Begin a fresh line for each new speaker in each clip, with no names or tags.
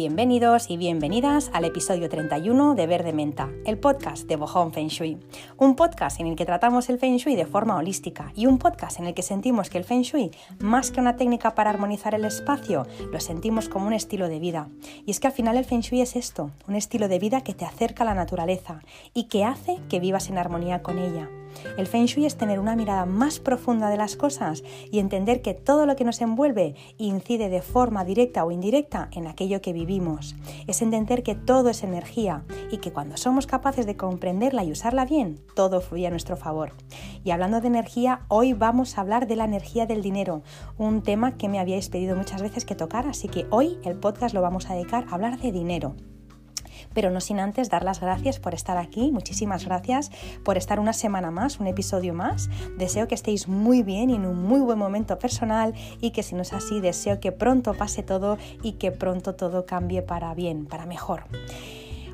Bienvenidos y bienvenidas al episodio 31 de Verde Menta, el podcast de Bohong Feng Shui. Un podcast en el que tratamos el Feng Shui de forma holística y un podcast en el que sentimos que el Feng Shui, más que una técnica para armonizar el espacio, lo sentimos como un estilo de vida. Y es que al final el Feng Shui es esto, un estilo de vida que te acerca a la naturaleza y que hace que vivas en armonía con ella. El Feng Shui es tener una mirada más profunda de las cosas y entender que todo lo que nos envuelve incide de forma directa o indirecta en aquello que vivimos. Es entender que todo es energía y que cuando somos capaces de comprenderla y usarla bien, todo fluye a nuestro favor. Y hablando de energía, hoy vamos a hablar de la energía del dinero, un tema que me habíais pedido muchas veces que tocara, así que hoy el podcast lo vamos a dedicar a hablar de dinero pero no sin antes dar las gracias por estar aquí. Muchísimas gracias por estar una semana más, un episodio más. Deseo que estéis muy bien y en un muy buen momento personal y que si no es así, deseo que pronto pase todo y que pronto todo cambie para bien, para mejor.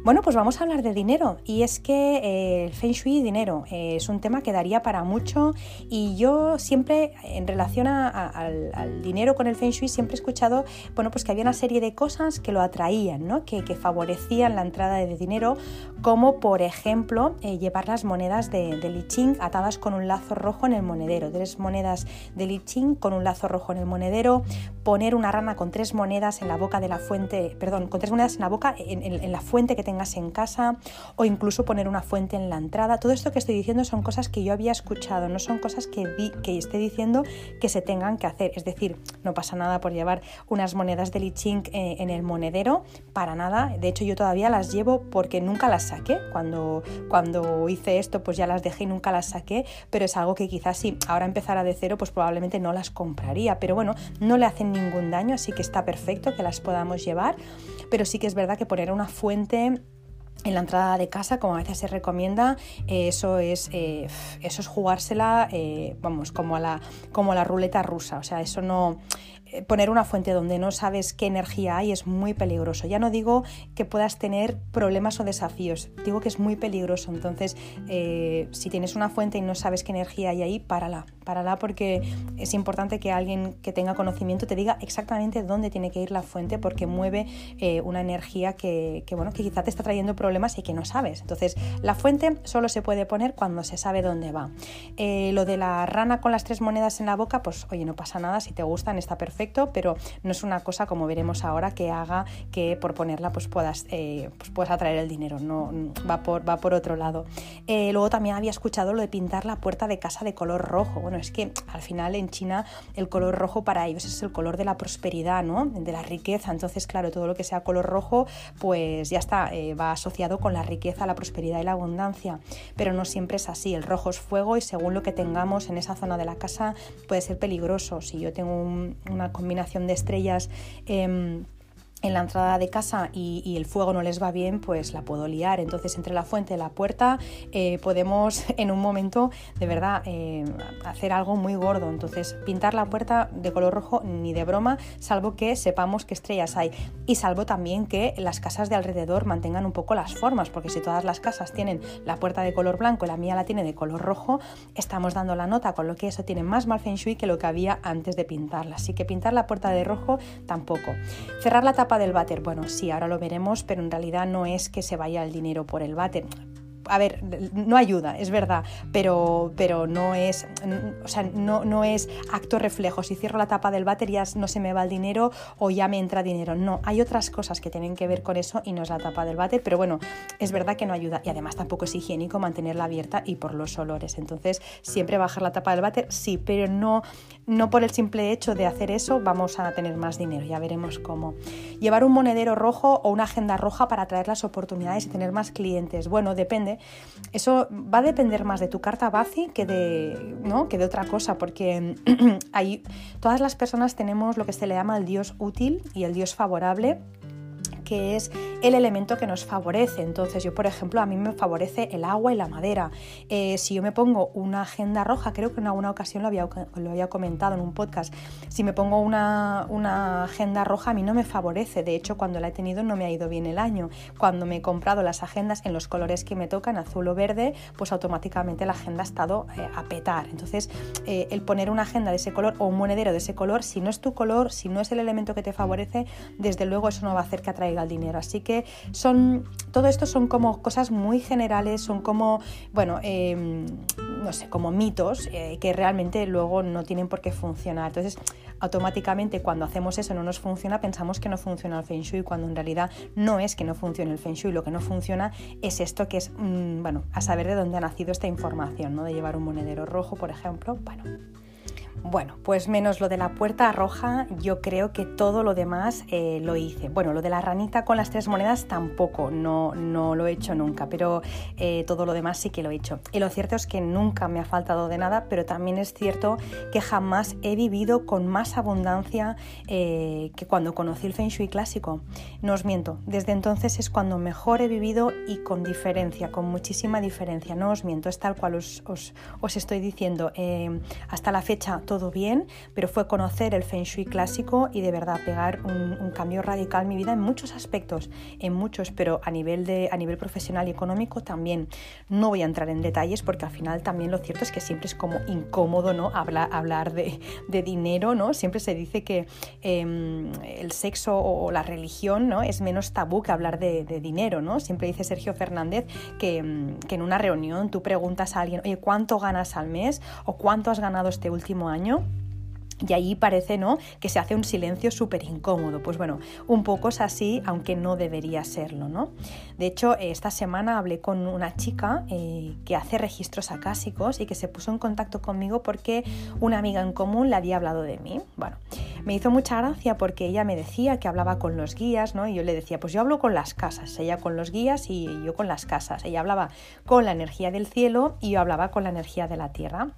Bueno, pues vamos a hablar de dinero. Y es que eh, el Feng Shui dinero eh, es un tema que daría para mucho. Y yo siempre en relación al, dinero con el Feng Shui siempre he escuchado bueno, pues que había una serie de cosas que lo atraían, ¿no? que, favorecían la entrada de dinero como por ejemplo eh, llevar las monedas de, de Li Ching atadas con un lazo rojo en el monedero, tres monedas de Li Ching con un lazo rojo en el monedero, poner una rana con tres monedas en la boca de la fuente, perdón, con tres monedas en la boca en, en la fuente que tenga en casa o incluso poner una fuente en la entrada. Todo esto que estoy diciendo son cosas que yo había escuchado, no son cosas que, que esté diciendo que se tengan que hacer. Es decir, no pasa nada por llevar unas monedas de Liching eh, en el monedero, para nada. De hecho, yo todavía las llevo porque nunca las saqué. Cuando, cuando hice esto, pues ya las dejé y nunca las saqué, pero es algo que quizás si ahora empezara de cero, pues probablemente no las compraría. Pero bueno, no le hacen ningún daño, así que está perfecto que las podamos llevar. Pero sí que es verdad que poner una fuente en la entrada de casa, como a veces se recomienda, eh, eso, es, eh, eso es jugársela, eh, vamos, como a, la, como la ruleta rusa. O sea, eso no, poner una fuente donde no sabes qué energía hay es muy peligroso. Ya no digo que puedas tener problemas o desafíos, digo que es muy peligroso. Entonces, si tienes una fuente y no sabes qué energía hay ahí, párala. Párala porque es importante que alguien que tenga conocimiento te diga exactamente dónde tiene que ir la fuente porque mueve una energía que, bueno, que quizá te está trayendo problemas y que no sabes. Entonces, la fuente solo se puede poner cuando se sabe dónde va. Eh, lo de la rana con las tres monedas en la boca, pues oye, no pasa nada, si te gustan está perfecto, pero no es una cosa, como veremos ahora, que haga que por ponerla pues puedas, eh, pues puedas atraer el dinero, no va por, va por otro lado. Eh, luego también había escuchado lo de pintar la puerta de casa de color rojo. Bueno, es que al final en China el color rojo para ellos es el color de la prosperidad, ¿no? De la riqueza. Entonces, claro, todo lo que sea color rojo, pues ya está, va asociado con la riqueza, la prosperidad y la abundancia, pero no siempre es así. El rojo es fuego y según lo que tengamos en esa zona de la casa puede ser peligroso. Si yo tengo una combinación de estrellas... Em, en la entrada de casa y, el fuego no les va bien, pues la puedo liar. Entonces, entre la fuente y la puerta eh, podemos en un momento de verdad eh, hacer algo muy gordo. Entonces, pintar la puerta de color rojo ni de broma, salvo que sepamos qué estrellas hay. Y salvo también que las casas de alrededor mantengan un poco las formas, porque si todas las casas tienen la puerta de color blanco y la mía la tiene de color rojo, estamos dando la nota, con lo que eso tiene más mal feng shui que lo que había antes de pintarla. Así que pintar la puerta de rojo tampoco. Cerrar la tapa del váter, bueno, sí, ahora lo veremos, pero en realidad no es que se vaya el dinero por el váter a ver, no ayuda, es verdad, pero, pero no es, o sea, no, no es acto reflejo. Si cierro la tapa del váter ya no se me va el dinero o ya me entra dinero. No, hay otras cosas que tienen que ver con eso y no es la tapa del váter, pero bueno, es verdad que no ayuda y además tampoco es higiénico mantenerla abierta y por los olores. Entonces, siempre bajar la tapa del váter, sí, pero no, no por el simple hecho de hacer eso vamos a tener más dinero, ya veremos cómo. Llevar un monedero rojo o una agenda roja para atraer las oportunidades y tener más clientes. Bueno, depende eso va a depender más de tu carta Bazi que de, ¿no? que de otra cosa, porque todas las personas tenemos lo que se le llama el Dios útil y el Dios favorable que es el elemento que nos favorece. Entonces yo, por ejemplo, a mí me favorece el agua y la madera. Eh, si yo me pongo una agenda roja, creo que en alguna ocasión lo había, comentado en un podcast, si me pongo una, una, agenda roja a mí no me favorece. De hecho, cuando la he tenido no me ha ido bien el año. Cuando me he comprado las agendas en los colores que me tocan, azul o verde, pues automáticamente la agenda ha estado eh, a petar. Entonces, eh, el poner una agenda de ese color o un monedero de ese color, si no es tu color, si no es el elemento que te favorece, desde luego eso no va a hacer que atraiga atraiga el dinero. Así que son, todo esto son como cosas muy generales, son como, bueno, em, no sé, como mitos eh, que realmente luego no tienen por qué funcionar. Entonces, automáticamente cuando hacemos eso no nos funciona, pensamos que no funciona el Feng Shui, cuando en realidad no es que no funcione el Feng Shui, lo que no funciona es esto que es, mm, bueno, a saber de dónde ha nacido esta información, ¿no? De llevar un monedero rojo, por ejemplo, bueno. Bueno, pues menos lo de la puerta roja, yo creo que todo lo demás eh, lo hice. Bueno, lo de la ranita con las tres monedas tampoco, no, no lo he hecho nunca, pero eh, todo lo demás sí que lo he hecho. Y lo cierto es que nunca me ha faltado de nada, pero también es cierto que jamás he vivido con más abundancia eh, que cuando conocí el Feng Shui clásico. No os miento, desde entonces es cuando mejor he vivido y con diferencia, con muchísima diferencia. No os miento, es tal cual os, os estoy diciendo. hasta la fecha todo bien, pero fue conocer el Feng Shui clásico y de verdad pegar un, cambio radical en mi vida en muchos aspectos, en muchos, pero a nivel, de, a nivel profesional y económico también. No voy a entrar en detalles porque al final también lo cierto es que siempre es como incómodo ¿no? hablar, hablar de, dinero, ¿no? Siempre se dice que em, el sexo o la religión ¿no? es menos tabú que hablar de, dinero, ¿no? Siempre dice Sergio Fernández que, em, que en una reunión tú preguntas a alguien, oye, ¿cuánto ganas al mes? o ¿cuánto has ganado este último año? Y ahí parece ¿no? que se hace un silencio súper incómodo. Pues bueno, un poco es así, aunque no debería serlo. ¿no? De hecho, esta semana hablé con una chica eh, que hace registros acásicos y que se puso en contacto conmigo porque una amiga en común le había hablado de mí. Bueno, me hizo mucha gracia porque ella me decía que hablaba con los guías, ¿no? Y yo le decía, pues yo hablo con las casas, ella con los guías y yo con las casas. Ella hablaba con la energía del cielo y yo hablaba con la energía de la tierra.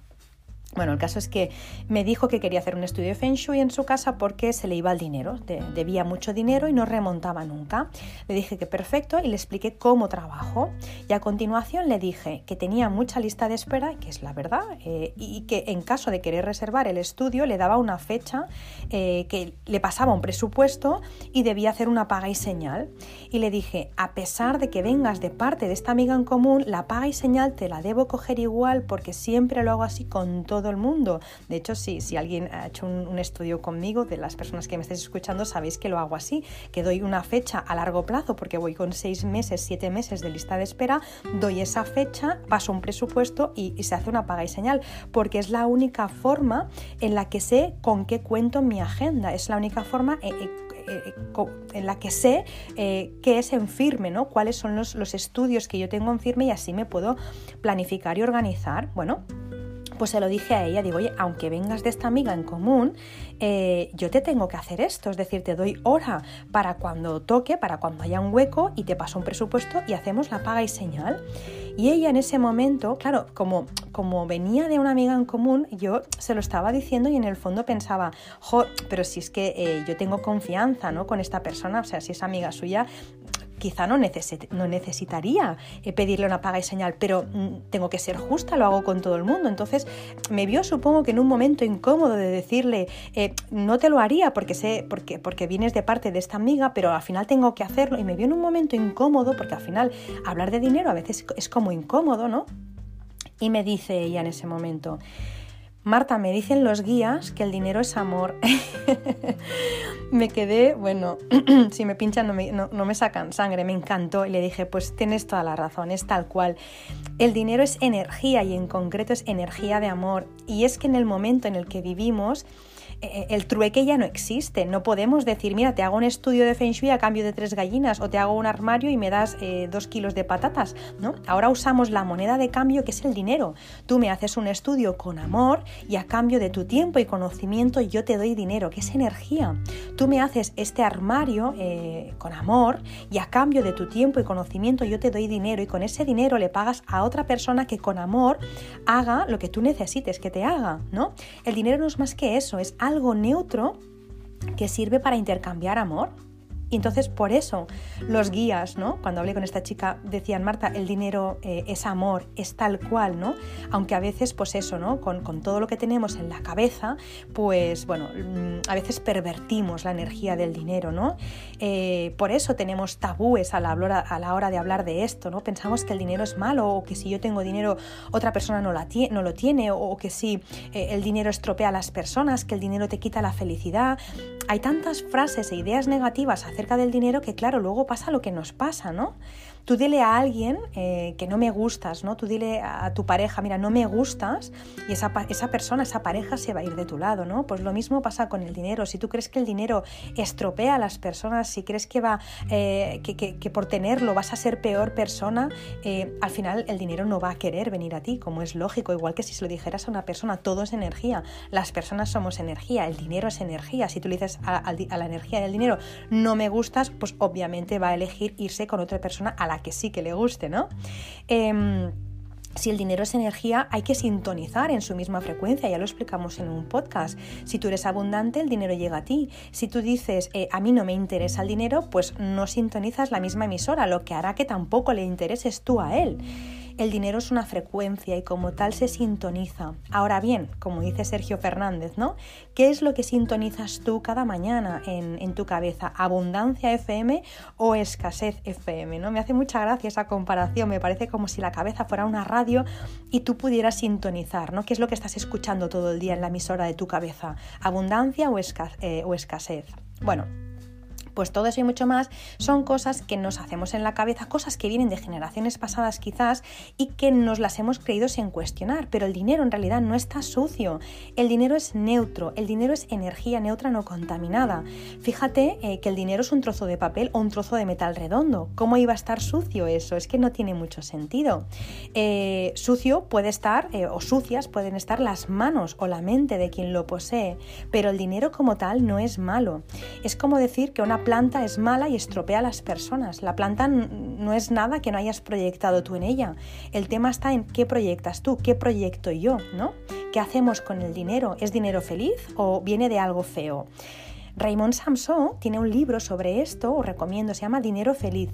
Bueno, el caso es que me dijo que quería hacer un estudio de Feng Shui en su casa porque se le iba el dinero, debía mucho dinero y no remontaba nunca. Le dije que perfecto y le expliqué cómo trabajo. Y a continuación le dije que tenía mucha lista de espera, que es la verdad, eh, y que en caso de querer reservar el estudio le daba una fecha, eh, que le pasaba un presupuesto y debía hacer una paga y señal. Y le dije, a pesar de que vengas de parte de esta amiga en común, la paga y señal te la debo coger igual porque siempre lo hago así con todo todo el mundo. De hecho, si, si alguien ha hecho un, estudio conmigo, de las personas que me estáis escuchando, sabéis que lo hago así, que doy una fecha a largo plazo, porque voy con seis meses, siete meses de lista de espera, doy esa fecha, paso un presupuesto y, se hace una paga y señal, porque es la única forma en la que sé con qué cuento mi agenda, es la única forma... Eh, eh, eh, en la que sé qué es en firme, ¿no? cuáles son los, los estudios que yo tengo en firme y así me puedo planificar y organizar. Bueno, pues se lo dije a ella, digo, oye, aunque vengas de esta amiga en común, eh, yo te tengo que hacer esto, es decir, te doy hora para cuando toque, para cuando haya un hueco y te paso un presupuesto y hacemos la paga y señal. Y ella en ese momento, claro, como, como venía de una amiga en común, yo se lo estaba diciendo y en el fondo pensaba, jo, pero si es que eh, yo tengo confianza ¿no? con esta persona, o sea, si es amiga suya, quizá no, no necesitaría eh, pedirle una paga y señal, pero mm, tengo que ser justa, lo hago con todo el mundo. Entonces me vio, supongo que en un momento incómodo de decirle, eh, no te lo haría porque sé, porque, porque vienes de parte de esta amiga, pero al final tengo que hacerlo. Y me vio en un momento incómodo, porque al final hablar de dinero a veces es como incómodo, ¿no? Y me dice ella en ese momento, Marta, me dicen los guías que el dinero es amor. me quedé, bueno, si me pinchan no me, no me, sacan sangre, me encantó y le dije, pues tienes toda la razón, es tal cual. El dinero es energía y en concreto es energía de amor. Y es que en el momento en el que vivimos, el trueque ya no existe. No podemos decir, mira, te hago un estudio de Feng Shui a cambio de tres gallinas o te hago un armario y me das eh, dos kilos de patatas. ¿no? Ahora usamos la moneda de cambio que es el dinero. Tú me haces un estudio con amor y a cambio de tu tiempo y conocimiento yo te doy dinero, que es energía. Tú me haces este armario eh, con amor y a cambio de tu tiempo y conocimiento yo te doy dinero y con ese dinero le pagas a otra persona que con amor haga lo que tú necesites que te haga, ¿no? El dinero no es más que eso, es algo neutro que sirve para intercambiar amor. Y entonces por eso los guías, ¿no? Cuando hablé con esta chica, decían, Marta, el dinero eh, es amor, es tal cual, ¿no? Aunque a veces, pues eso, ¿no? Con, todo lo que tenemos en la cabeza, pues bueno, mm, a veces pervertimos la energía del dinero, ¿no? Eh, por eso tenemos tabúes a la, a la hora de hablar de esto, ¿no? Pensamos que el dinero es malo o que si yo tengo dinero otra persona no, la no lo tiene o, que si eh, el dinero estropea a las personas, que el dinero te quita la felicidad. Hay tantas frases e ideas negativas acerca del dinero que, claro, luego pasa lo que nos pasa, ¿no? Tú dile a alguien eh, que no me gustas, ¿no? Tú dile a tu pareja, mira, no me gustas, y esa, esa, persona, esa pareja se va a ir de tu lado, ¿no? Pues lo mismo pasa con el dinero. Si tú crees que el dinero estropea a las personas, si crees que va, eh, que, que, por tenerlo vas a ser peor persona, eh, al final el dinero no va a querer venir a ti, como es lógico, igual que si se lo dijeras a una persona, todo es energía, las personas somos energía, el dinero es energía. Si tú le dices a, a la energía del dinero, no me gustas, pues obviamente va a elegir irse con otra persona a la que sí que le guste, ¿no? Em, si el dinero es energía, hay que sintonizar en su misma frecuencia, ya lo explicamos en un podcast. Si tú eres abundante, el dinero llega a ti. Si tú dices, eh, a mí no me interesa el dinero, pues no sintonizas la misma emisora, lo que hará que tampoco le intereses tú a él. El dinero es una frecuencia y como tal se sintoniza. Ahora bien, como dice Sergio Fernández, ¿no? ¿Qué es lo que sintonizas tú cada mañana en, tu cabeza? ¿Abundancia FM o escasez FM? ¿no? Me hace mucha gracia esa comparación, me parece como si la cabeza fuera una radio y tú pudieras sintonizar, ¿no? ¿Qué es lo que estás escuchando todo el día en la emisora de tu cabeza? ¿Abundancia o, eh, o escasez? Bueno, pues todo eso y mucho más son cosas que nos hacemos en la cabeza, cosas que vienen de generaciones pasadas quizás y que nos las hemos creído sin cuestionar, pero el dinero en realidad no está sucio, el dinero es neutro, el dinero es energía neutra no contaminada. Fíjate eh, que el dinero es un trozo de papel o un trozo de metal redondo, ¿cómo iba a estar sucio eso? Es que no tiene mucho sentido. Eh, sucio puede estar, eh, o sucias pueden estar las manos o la mente de quien lo posee, pero el dinero como tal no es malo. Es como decir que una planta es mala y estropea a las personas. La planta no es nada que no hayas proyectado tú en ella. El tema está en qué proyectas tú, qué proyecto yo, ¿no? ¿Qué hacemos con el dinero? ¿Es dinero feliz o viene de algo feo? Raymond Samson tiene un libro sobre esto, os recomiendo, se llama Dinero Feliz.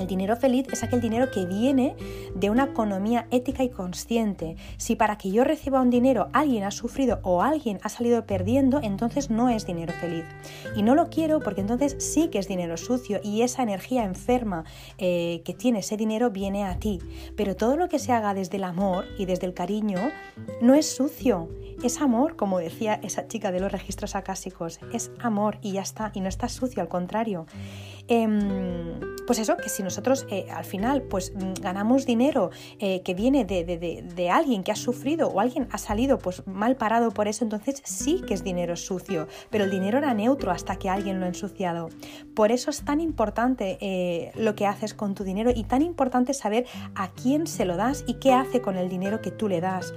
El dinero feliz es aquel dinero que viene de una economía ética y consciente. Si para que yo reciba un dinero alguien ha sufrido o alguien ha salido perdiendo, entonces no es dinero feliz. Y no lo quiero porque entonces sí que es dinero sucio y esa energía enferma eh, que tiene ese dinero viene a ti. Pero todo lo que se haga desde el amor y desde el cariño no es sucio. Es amor, como decía esa chica de los registros acásicos. Es amor y ya está. Y no está sucio, al contrario. Em, pues eso, que si nosotros eh, al final pues mm, ganamos dinero eh, que viene de, alguien que ha sufrido o alguien ha salido pues mal parado por eso, entonces sí que es dinero sucio, pero el dinero era neutro hasta que alguien lo ha ensuciado. Por eso es tan importante eh, lo que haces con tu dinero y tan importante saber a quién se lo das y qué hace con el dinero que tú le das.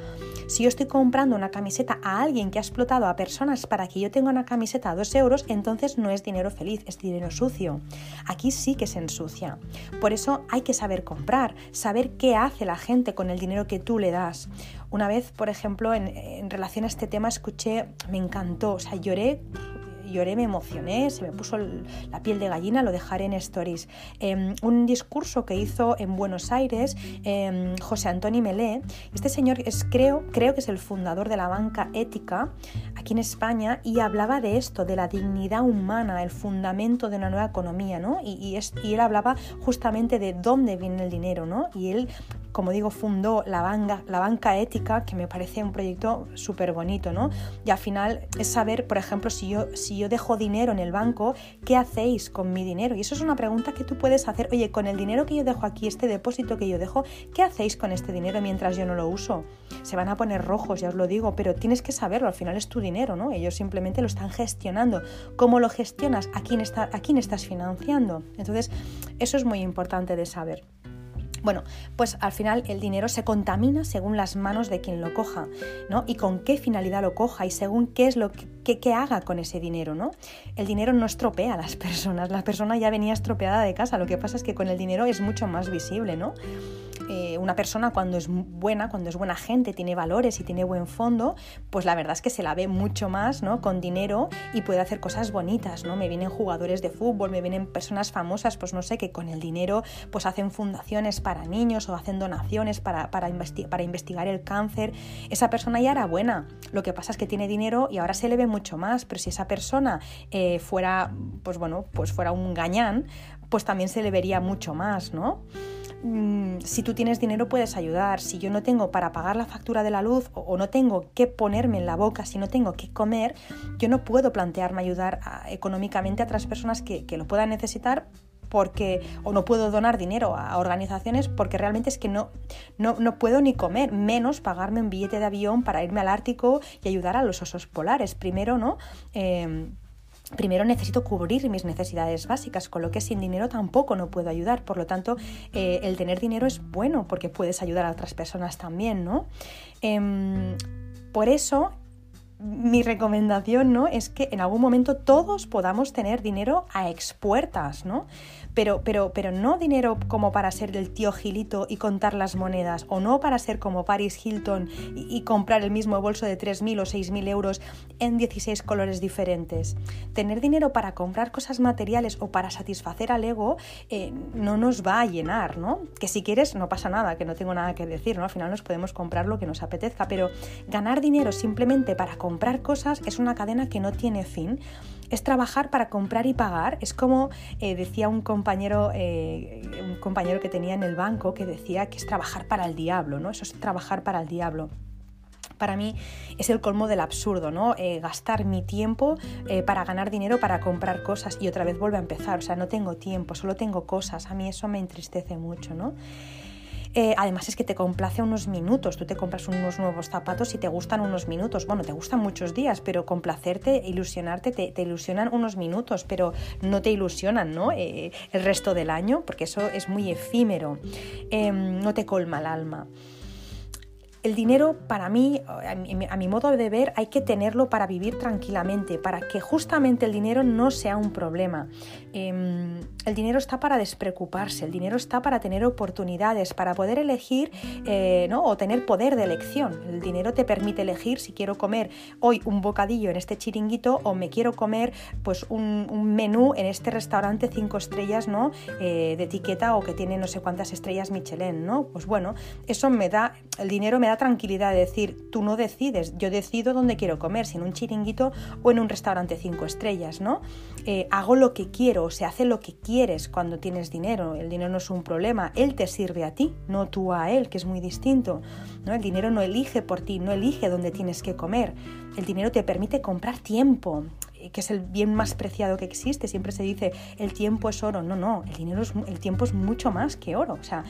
Si yo estoy comprando una camiseta a alguien que ha explotado a personas para que yo tenga una camiseta a dos euros, entonces no es dinero feliz, es dinero sucio. Aquí sí que se ensucia. Por eso hay que saber comprar, saber qué hace la gente con el dinero que tú le das. Una vez, por ejemplo, en, en relación a este tema, escuché, me encantó, o sea, lloré lloré, me emocioné, se me puso la piel de gallina, lo dejaré en stories. Em, un discurso que hizo en Buenos Aires em, José Antonio Melé. Este señor es, creo, creo que es el fundador de la banca ética aquí en España y hablaba de esto, de la dignidad humana, el fundamento de una nueva economía, ¿no? Y, y, y él hablaba justamente de dónde viene el dinero, ¿no? Y él como digo, fundó la banca, ética, que me parece un proyecto súper bonito, ¿no? Y al final es saber, por ejemplo, si yo, si yo dejo dinero en el banco, ¿qué hacéis con mi dinero? Y eso es una pregunta que tú puedes hacer, oye, con el dinero que yo dejo aquí, este depósito que yo dejo, ¿qué hacéis con este dinero mientras yo no lo uso? Se van a poner rojos, ya os lo digo, pero tienes que saberlo, al final es tu dinero, ¿no? Ellos simplemente lo están gestionando. ¿Cómo lo gestionas? ¿A quién, está, a quién estás financiando? Entonces, eso es muy importante de saber. Bueno, pues al final el dinero se contamina según las manos de quien lo coja, ¿no? Y con qué finalidad lo coja y según qué es lo que, haga con ese dinero, ¿no? El dinero no estropea a las personas, la persona ya venía estropeada de casa, lo que pasa es que con el dinero es mucho más visible, ¿no? Eh, una persona cuando es buena, cuando es buena gente, tiene valores y tiene buen fondo, pues la verdad es que se la ve mucho más, ¿no? Con dinero y puede hacer cosas bonitas, ¿no? Me vienen jugadores de fútbol, me vienen personas famosas, pues no sé, que con el dinero pues hacen fundaciones para niños o hacen donaciones para, para, para investigar el cáncer. Esa persona ya era buena, lo que pasa es que tiene dinero y ahora se le ve mucho más, pero si esa persona eh, fuera, pues bueno, pues fuera un gañán, pues también se le vería mucho más, ¿no? Mm, si tú tienes dinero puedes ayudar. Si yo no tengo para pagar la factura de la luz o, no tengo que ponerme en la boca, si no tengo que comer, yo no puedo plantearme ayudar económicamente a otras personas que, lo puedan necesitar porque o no puedo donar dinero a organizaciones porque realmente es que no, no, puedo ni comer, menos pagarme un billete de avión para irme al Ártico y ayudar a los osos polares. Primero, ¿no? Em, primero necesito cubrir mis necesidades básicas, con lo que sin dinero tampoco no puedo ayudar. Por lo tanto, eh, el tener dinero es bueno porque puedes ayudar a otras personas también, ¿no? Em, por eso mi recomendación ¿no? es que en algún momento todos podamos tener dinero a expuertas, ¿no? Pero, pero, pero no dinero como para ser el tío Gilito y contar las monedas, o no para ser como Paris Hilton y, comprar el mismo bolso de 3.000 o 6.000 euros en 16 colores diferentes. Tener dinero para comprar cosas materiales o para satisfacer al ego eh, no nos va a llenar, ¿no? Que si quieres no pasa nada, que no tengo nada que decir, ¿no? Al final nos podemos comprar lo que nos apetezca, pero ganar dinero simplemente para comprar cosas es una cadena que no tiene fin es trabajar para comprar y pagar. Es como eh, decía un compañero, eh, un compañero que tenía en el banco que decía que es trabajar para el diablo, ¿no? Eso es trabajar para el diablo para mí es el colmo del absurdo, ¿no? Eh, gastar mi tiempo para ganar dinero, para comprar cosas y otra vez vuelve a empezar. O sea, no tengo tiempo, solo tengo cosas. A mí eso me entristece mucho, ¿no? Eh, además es que te complace unos minutos, tú te compras unos nuevos zapatos y te gustan unos minutos, bueno, te gustan muchos días, pero complacerte, ilusionarte, te, ilusionan unos minutos, pero no te ilusionan ¿no? Eh, el resto del año, porque eso es muy efímero, em, no te colma el alma. El dinero para mí, a mi, modo de ver, hay que tenerlo para vivir tranquilamente, para que justamente el dinero no sea un problema. Em, el dinero está para despreocuparse, el dinero está para tener oportunidades, para poder elegir eh, ¿no? o tener poder de elección. El dinero te permite elegir si quiero comer hoy un bocadillo en este chiringuito o me quiero comer pues, un, menú en este restaurante cinco estrellas ¿no? Eh, de etiqueta o que tiene no sé cuántas estrellas Michelin. ¿no? Pues bueno, eso me da, el dinero me da tranquilidad de decir, tú no decides, yo decido dónde quiero comer, si en un chiringuito o en un restaurante cinco estrellas. ¿no? Eh, hago lo que quiero, se hace lo que quieres cuando tienes dinero. El dinero no es un problema, él te sirve a ti, no tú a él, que es muy distinto. ¿no? El dinero no elige por ti, no elige dónde tienes que comer. El dinero te permite comprar tiempo, que es el bien más preciado que existe. Siempre se dice el tiempo es oro. No, no, el dinero es, el tiempo es mucho más que oro. O sea,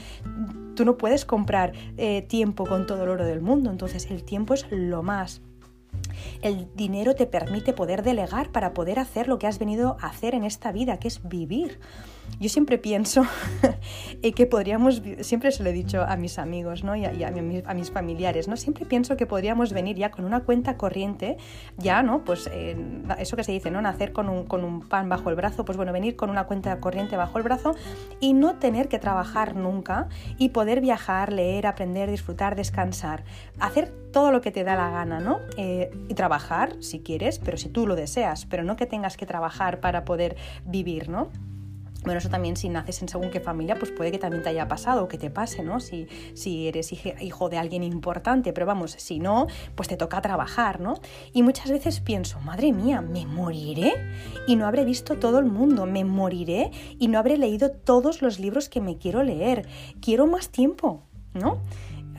tú no puedes comprar eh, tiempo con todo el oro del mundo. Entonces, el tiempo es lo más. El dinero te permite poder delegar para poder hacer lo que has venido a hacer en esta vida, que es vivir. Yo siempre pienso que podríamos, siempre se lo he dicho a mis amigos ¿no? y, a, mis familiares, ¿no? siempre pienso que podríamos venir ya con una cuenta corriente, ya, ¿no? Pues eso que se dice, ¿no? Nacer con un, con un pan bajo el brazo, pues bueno, venir con una cuenta corriente bajo el brazo y no tener que trabajar nunca y poder viajar, leer, aprender, disfrutar, descansar, hacer todo lo que te da la gana, ¿no? Eh, y trabajar si quieres, pero si tú lo deseas, pero no que tengas que trabajar para poder vivir, ¿no? Bueno, eso también si naces en según qué familia, pues puede que también te haya pasado o que te pase, ¿no? Si, si eres hijo de alguien importante, pero vamos, si no, pues te toca trabajar, ¿no? Y muchas veces pienso, madre mía, ¿me moriré? Y no habré visto todo el mundo, me moriré y no habré leído todos los libros que me quiero leer. Quiero más tiempo, ¿no?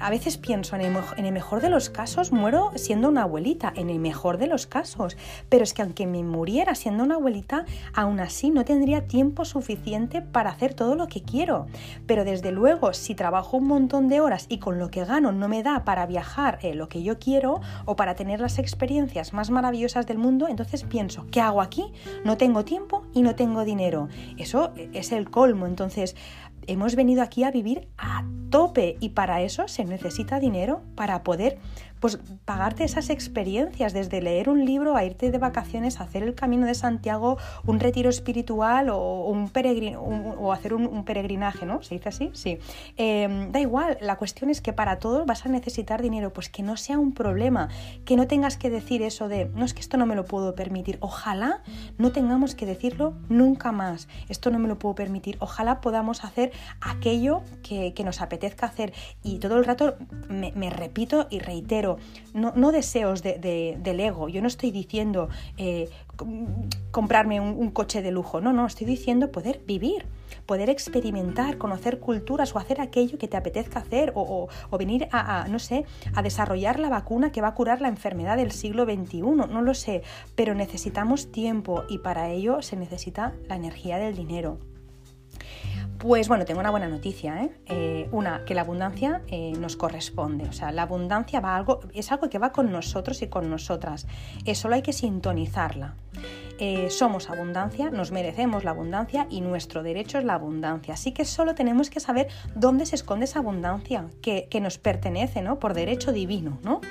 A veces pienso, en el, mejor de los casos muero siendo una abuelita, en el mejor de los casos, pero es que aunque me muriera siendo una abuelita, aún así no tendría tiempo suficiente para hacer todo lo que quiero. Pero desde luego, si trabajo un montón de horas y con lo que gano no me da para viajar eh, lo que yo quiero o para tener las experiencias más maravillosas del mundo, entonces pienso, ¿qué hago aquí? No tengo tiempo y no tengo dinero. Eso es el colmo. Entonces, hemos venido aquí a vivir a tope y para eso se necesita dinero para poder pues pagarte esas experiencias, desde leer un libro a irte de vacaciones, hacer el camino de Santiago, un retiro espiritual o, un o hacer un, peregrinaje, ¿no? ¿Se dice así? Sí. Em, da igual, la cuestión es que para todo vas a necesitar dinero, pues que no sea un problema, que no tengas que decir eso de, no es que esto no me lo puedo permitir, ojalá no tengamos que decirlo nunca más, esto no me lo puedo permitir, ojalá podamos hacer aquello que, nos apetezca hacer. Y todo el rato me, repito y reitero, no, deseos de, del ego. Yo no estoy diciendo eh, comprarme un coche de lujo, no, no, estoy diciendo poder vivir poder experimentar, conocer culturas o hacer aquello que te apetezca hacer o, venir a, no sé, a desarrollar la vacuna que va a curar la enfermedad del siglo XXI, no lo sé, pero necesitamos tiempo y para ello se necesita la energía del dinero. Pues bueno, tengo una buena noticia. ¿eh? eh una, que la abundancia eh, nos corresponde. O sea, la abundancia va algo, es algo que va con nosotros y con nosotras. Eh, solo hay que sintonizarla. somos abundancia, nos merecemos la abundancia y nuestro derecho es la abundancia. Así que solo tenemos que saber dónde se esconde esa abundancia que, que nos pertenece, ¿no? Por derecho divino, ¿no?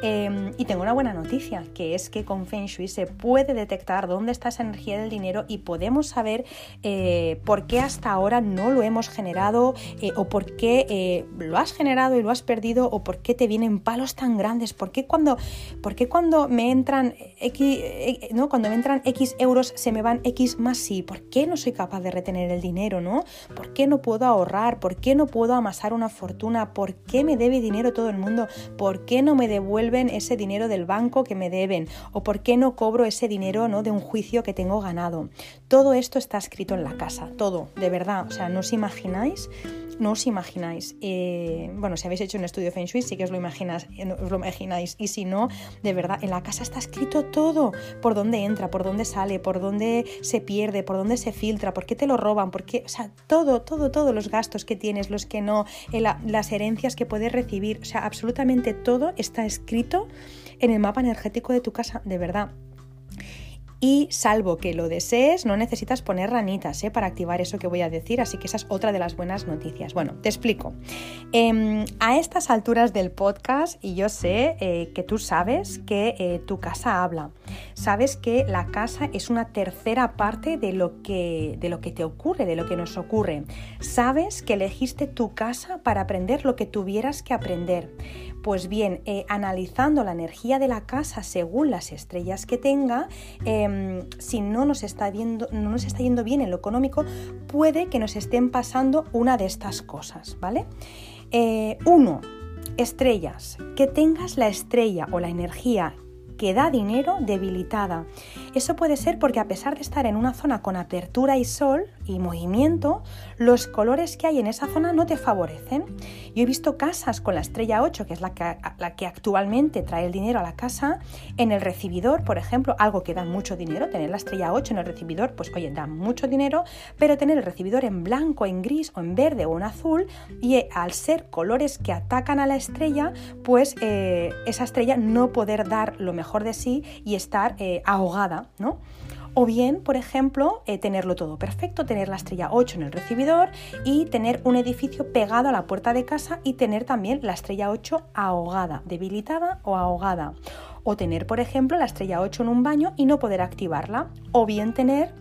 Em, y tengo una buena noticia, que es que con Feng Shui se puede detectar dónde está esa energía del dinero y podemos saber eh, por qué hasta ahora no lo hemos generado eh, o por qué eh, lo has generado y lo has perdido o por qué te vienen palos tan grandes, por qué cuando, por qué cuando me entran X, ¿no? cuando me entran X euros se me van X más sí, por qué no soy capaz de retener el dinero, ¿no? ¿Por qué no puedo ahorrar? ¿Por qué no puedo amasar una fortuna? ¿Por qué me debe dinero todo el mundo? ¿Por qué no me devuelve ese dinero del banco que me deben o por qué no cobro ese dinero ¿no? de un juicio que tengo ganado. Todo esto está escrito en la casa, todo, de verdad. O sea, no os imagináis no os imagináis. Eh, bueno, si habéis hecho un estudio Feng Shui, sí que os lo, imaginas, os lo imagináis. Y si no, de verdad, en la casa está escrito todo. Por dónde entra, por dónde sale, por dónde se pierde, por dónde se filtra, por qué te lo roban, por qué, o sea, todo, todo, todos los gastos que tienes, los que no, eh, las herencias que puedes recibir, o sea, absolutamente todo está escrito en el mapa energético de tu casa, de verdad y salvo que lo desees, no necesitas poner ranitas ¿eh? para activar eso que voy a decir, así que esa es otra de las buenas noticias. Bueno, te explico. Em, a estas alturas del podcast, y yo sé eh, que tú sabes que eh, tu casa habla, sabes que la casa es una tercera parte de lo, que, de lo que te ocurre, de lo que nos ocurre. Sabes que elegiste tu casa para aprender lo que tuvieras que aprender. Pues bien, analizando la energía de la casa según las estrellas que tenga, Em, si no nos, está no nos está yendo bien en lo económico, puede que nos estén pasando una de estas cosas, ¿vale? Eh, uno, estrellas. Que tengas la estrella o la energía que da dinero debilitada. Eso puede ser porque a pesar de estar en una zona con apertura y sol y movimiento, los colores que hay en esa zona no te favorecen. Yo he visto casas con la estrella 8, que es la que, la que actualmente trae el dinero a la casa, en el recibidor, por ejemplo, algo que da mucho dinero, tener la estrella 8 en el recibidor, pues oye, da mucho dinero, pero tener el recibidor en blanco, en gris o en verde o en azul, y eh, al ser colores que atacan a la estrella, pues eh, esa estrella no poder dar lo mejor de sí y estar eh, ahogada, ¿no? O bien, por ejemplo, eh, tenerlo todo perfecto, tener la estrella 8 en el recibidor y tener un edificio pegado a la puerta de casa y tener también la estrella 8 ahogada, debilitada o ahogada. O tener, por ejemplo, la estrella 8 en un baño y no poder activarla. O bien tener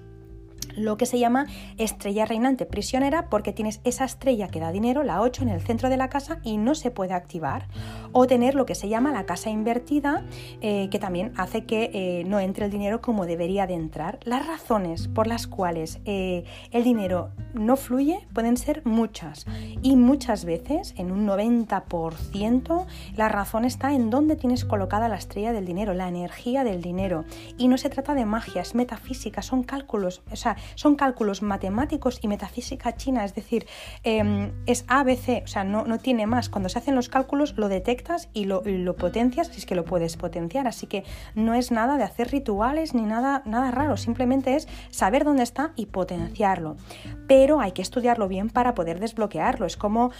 lo que se llama estrella reinante prisionera porque tienes esa estrella que da dinero, la 8, en el centro de la casa y no se puede activar. O tener lo que se llama la casa invertida, eh, que también hace que eh, no entre el dinero como debería de entrar. Las razones por las cuales eh, el dinero no fluye pueden ser muchas y muchas veces, en un 90%, la razón está en dónde tienes colocada la estrella del dinero, la energía del dinero. Y no se trata de magia, es metafísica, son cálculos, o sea, son cálculos matemáticos y metafísica china, es decir, em, es ABC, o sea, no, no, tiene más. Cuando se hacen los cálculos lo detectas y lo, lo, potencias, si es que lo puedes potenciar, así que no es nada de hacer rituales ni nada, nada raro, simplemente es saber dónde está y potenciarlo. Pero hay que estudiarlo bien para poder desbloquearlo, es como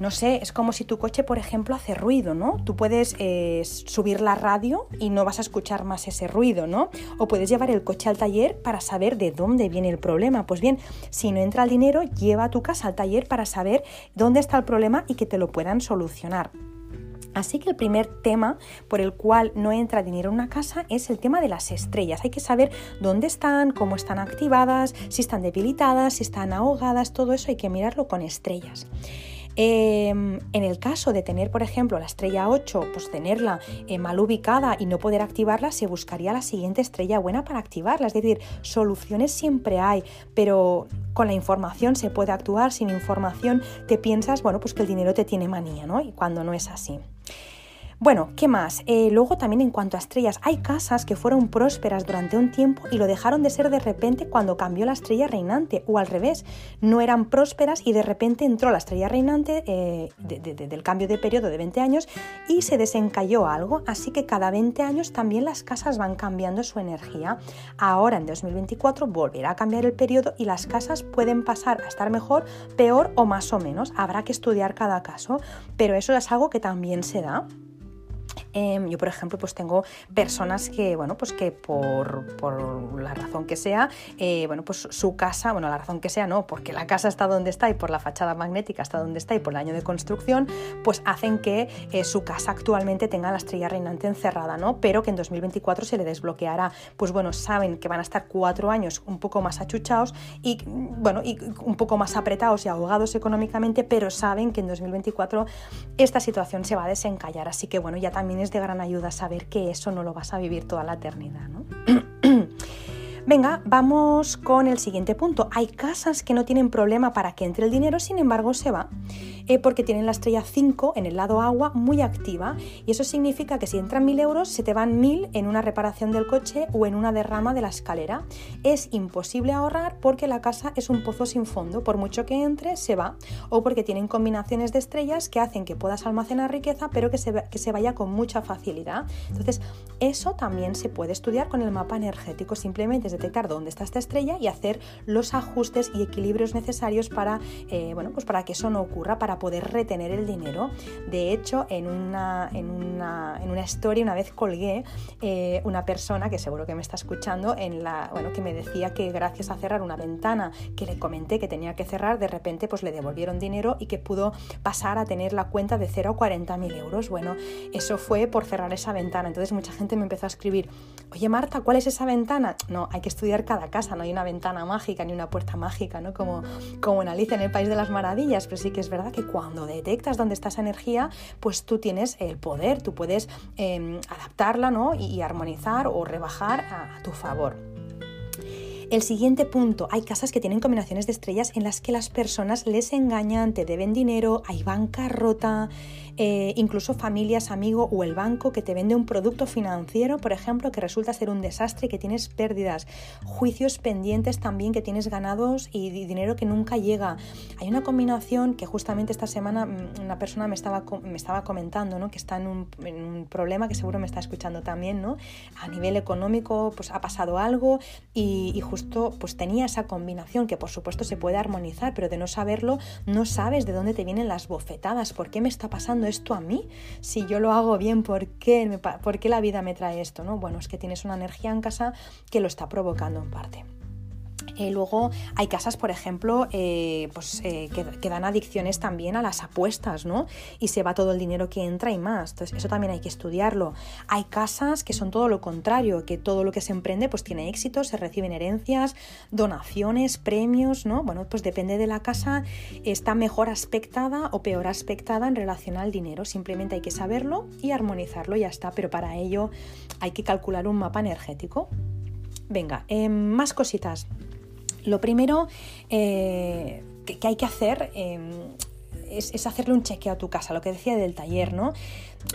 no sé, es como si tu coche, por ejemplo, hace ruido, ¿no? Tú puedes eh, subir la radio y no vas a escuchar más ese ruido, ¿no? O puedes llevar el coche al taller para saber de dónde viene el problema. Pues bien, si no entra el dinero, lleva a tu casa al taller para saber dónde está el problema y que te lo puedan solucionar. Así que el primer tema por el cual no entra dinero en una casa es el tema de las estrellas. Hay que saber dónde están, cómo están activadas, si están debilitadas, si están ahogadas, todo eso hay que mirarlo con estrellas. Em, en el caso de tener, por ejemplo, la estrella 8, pues tenerla eh, mal ubicada y no poder activarla, se buscaría la siguiente estrella buena para activarla. Es decir, soluciones siempre hay, pero con la información se puede actuar, sin información te piensas, bueno, pues que el dinero te tiene manía, ¿no? Y cuando no es así. Bueno, ¿qué más? Eh, luego también en cuanto a estrellas, hay casas que fueron prósperas durante un tiempo y lo dejaron de ser de repente cuando cambió la estrella reinante, o al revés, no eran prósperas y de repente entró la estrella reinante eh, del cambio de periodo de 20 años y se desencalló algo, así que cada 20 años también las casas van cambiando su energía. Ahora en 2024 volverá a cambiar el periodo y las casas pueden pasar a estar mejor, peor o más o menos. Habrá que estudiar cada caso, pero eso es algo que también se da. Em, yo, por ejemplo, pues tengo personas que, bueno, pues que por, la razón que sea, eh, bueno, pues su casa, bueno, la razón que sea, no, porque la casa está donde está y por la fachada magnética está donde está y por el año de construcción, pues hacen que eh, su casa actualmente tenga la estrella reinante encerrada, ¿no? Pero que en 2024 se le desbloqueará. Pues bueno, saben que van a estar cuatro años un poco más achuchados y, bueno, y un poco más apretados y ahogados económicamente, pero saben que en 2024 esta situación se va a desencallar. Así que, bueno, ya también es de gran ayuda saber que eso no lo vas a vivir toda la eternidad. ¿no? Venga, vamos con el siguiente punto. Hay casas que no tienen problema para que entre el dinero, sin embargo se va, eh, porque tienen la estrella 5 en el lado agua muy activa y eso significa que si entran 1000 euros se te van 1000 en una reparación del coche o en una derrama de la escalera. Es imposible ahorrar porque la casa es un pozo sin fondo, por mucho que entre se va o porque tienen combinaciones de estrellas que hacen que puedas almacenar riqueza pero que se, que se vaya con mucha facilidad. Entonces, eso también se puede estudiar con el mapa energético, simplemente detectar dónde está esta estrella y hacer los ajustes y equilibrios necesarios para, eh, bueno, pues para que eso no ocurra, para poder retener el dinero. De hecho, en una, en una, en una story una vez colgué eh, una persona que seguro que me está escuchando, en la, bueno, que me decía que gracias a cerrar una ventana que le comenté que tenía que cerrar, de repente pues le devolvieron dinero y que pudo pasar a tener la cuenta de 0 a 40 mil euros. Bueno, eso fue por cerrar esa ventana. Entonces mucha gente me empezó a escribir, oye Marta, ¿cuál es esa ventana? No, hay que estudiar cada casa, no hay una ventana mágica ni una puerta mágica, ¿no? Como, como en Alicia en el País de las Maravillas, pero sí que es verdad que cuando detectas dónde está esa energía, pues tú tienes el poder, tú puedes em, adaptarla ¿no? y, armonizar o rebajar a tu favor. El siguiente punto, hay casas que tienen combinaciones de estrellas en las que las personas les engañan, te deben dinero, hay bancarrota, eh, incluso familias, amigo o el banco que te vende un producto financiero, por ejemplo, que resulta ser un desastre, que tienes pérdidas, juicios pendientes también que tienes ganados y dinero que nunca llega. Hay una combinación que justamente esta semana mm, una persona me estaba, me estaba comentando, ¿no? que está en un, en un problema que seguro me está escuchando también, ¿no? a nivel económico pues ha pasado algo y, y justo pues tenía esa combinación que por supuesto se puede armonizar, pero de no saberlo no sabes de dónde te vienen las bofetadas, por qué me está pasando esto a mí? Si yo lo hago bien, ¿por qué, ¿por qué la vida me trae esto? ¿no? Bueno, es que tienes una energía en casa que lo está provocando en parte. Eh, luego hay casas, por ejemplo, eh, pues, eh, que, dan adicciones también a las apuestas, ¿no? Y se va todo el dinero que entra y más. Entonces, eso también hay que estudiarlo. Hay casas que son todo lo contrario, que todo lo que se emprende pues tiene éxito, se reciben herencias, donaciones, premios, ¿no? Bueno, pues depende de la casa, está mejor aspectada o peor aspectada en relación al dinero. Simplemente hay que saberlo y armonizarlo y ya está. Pero para ello hay que calcular un mapa energético. Venga, más cositas. Lo primero eh, que, hay que hacer em, es, es, hacerle un chequeo a tu casa, lo que decía del taller, ¿no?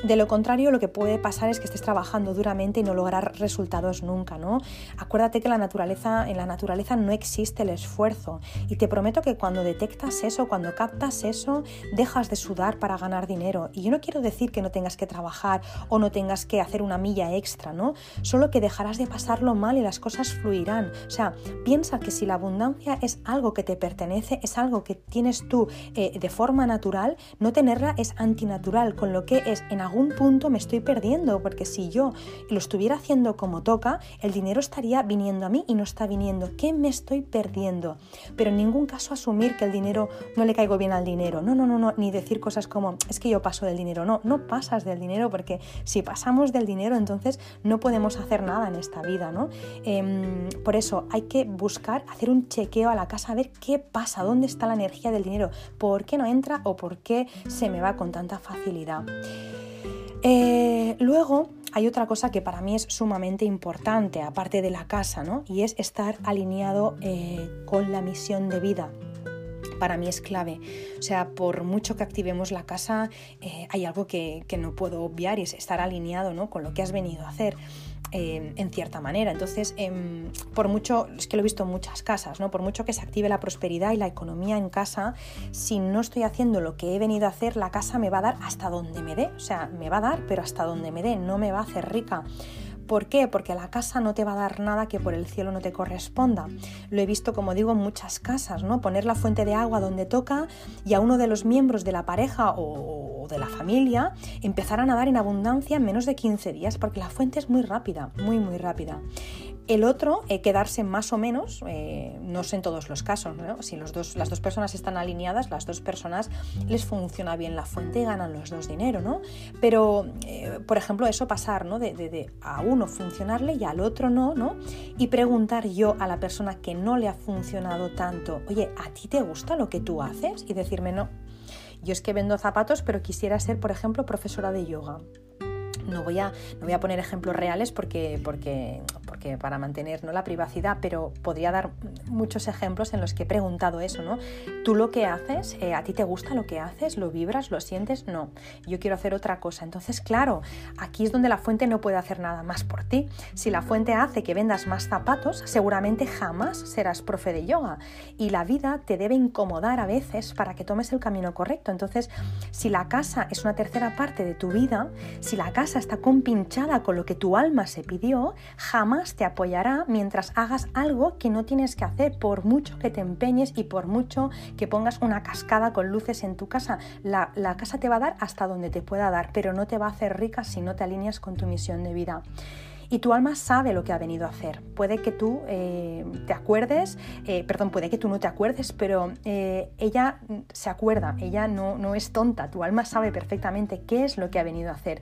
De lo contrario, lo que puede pasar es que estés trabajando duramente y no lograr resultados nunca, ¿no? Acuérdate que la naturaleza, en la naturaleza no existe el esfuerzo y te prometo que cuando detectas eso, cuando captas eso, dejas de sudar para ganar dinero. Y yo no quiero decir que no tengas que trabajar o no tengas que hacer una milla extra, ¿no? Solo que dejarás de pasarlo mal y las cosas fluirán. O sea, piensa que si la abundancia es algo que te pertenece, es algo que tienes tú eh, de forma natural, no tenerla es antinatural, con lo que es algún punto me estoy perdiendo, porque si yo lo estuviera haciendo como toca, el dinero estaría viniendo a mí y no está viniendo. ¿Qué me estoy perdiendo? Pero en ningún caso asumir que el dinero no le caigo bien al dinero. No, no, no, no, ni decir cosas como es que yo paso del dinero. No, no pasas del dinero porque si pasamos del dinero entonces no podemos hacer nada en esta vida, ¿no? Em, por eso hay que buscar hacer un chequeo a la casa, a ver qué pasa, dónde está la energía del dinero, por qué no entra o por qué se me va con tanta facilidad. Eh, luego hay otra cosa que para mí es sumamente importante, aparte de la casa, ¿no? Y es estar alineado eh, con la misión de vida para mí es clave. O sea, por mucho que activemos la casa, eh, hay algo que, que, no puedo obviar y es estar alineado ¿no? con lo que has venido a hacer. Eh, en cierta manera. Entonces, em, por mucho, es que lo he visto en muchas casas, ¿no? Por mucho que se active la prosperidad y la economía en casa, si no estoy haciendo lo que he venido a hacer, la casa me va a dar hasta donde me dé. O sea, me va a dar, pero hasta donde me dé, no me va a hacer rica. ¿Por qué? Porque la casa no te va a dar nada que por el cielo no te corresponda. Lo he visto, como digo, en muchas casas, ¿no? Poner la fuente de agua donde toca y a uno de los miembros de la pareja o de la familia empezar a nadar en abundancia en menos de 15 días, porque la fuente es muy rápida, muy, muy rápida. El otro, eh, quedarse más o menos, eh, no sé en todos los casos, si los dos, las dos personas están alineadas, las dos personas les funciona bien la fuente y ganan los dos dinero, ¿no? Pero, eh, por ejemplo, eso pasar, ¿no? De, de, a uno funcionarle y al otro no, ¿no? Y preguntar yo a la persona que no le ha funcionado tanto, oye, ¿a ti te gusta lo que tú haces? Y decirme, no, yo es que vendo zapatos, pero quisiera ser, por ejemplo, profesora de yoga. No voy a, no voy a poner ejemplos reales porque, porque, porque para mantener ¿no? la privacidad, pero podría dar muchos ejemplos en los que he preguntado eso, ¿no? ¿Tú lo que haces, eh, a ti te gusta lo que haces? ¿Lo vibras? ¿Lo sientes? No, yo quiero hacer otra cosa. Entonces, claro, aquí es donde la fuente no puede hacer nada más por ti. Si la fuente hace que vendas más zapatos, seguramente jamás serás profe de yoga. Y la vida te debe incomodar a veces para que tomes el camino correcto. Entonces, si la casa es una tercera parte de tu vida, si la casa está compinchada con lo que tu alma se pidió, jamás te apoyará mientras hagas algo que no tienes que hacer, por mucho que te empeñes y por mucho que pongas una cascada con luces en tu casa. La, la casa te va a dar hasta donde te pueda dar, pero no te va a hacer rica si no te alineas con tu misión de vida y tu alma sabe lo que ha venido a hacer. Puede que tú eh, te acuerdes, eh, perdón, puede que tú no te acuerdes, pero eh, ella se acuerda, ella no, no es tonta, tu alma sabe perfectamente qué es lo que ha venido a hacer.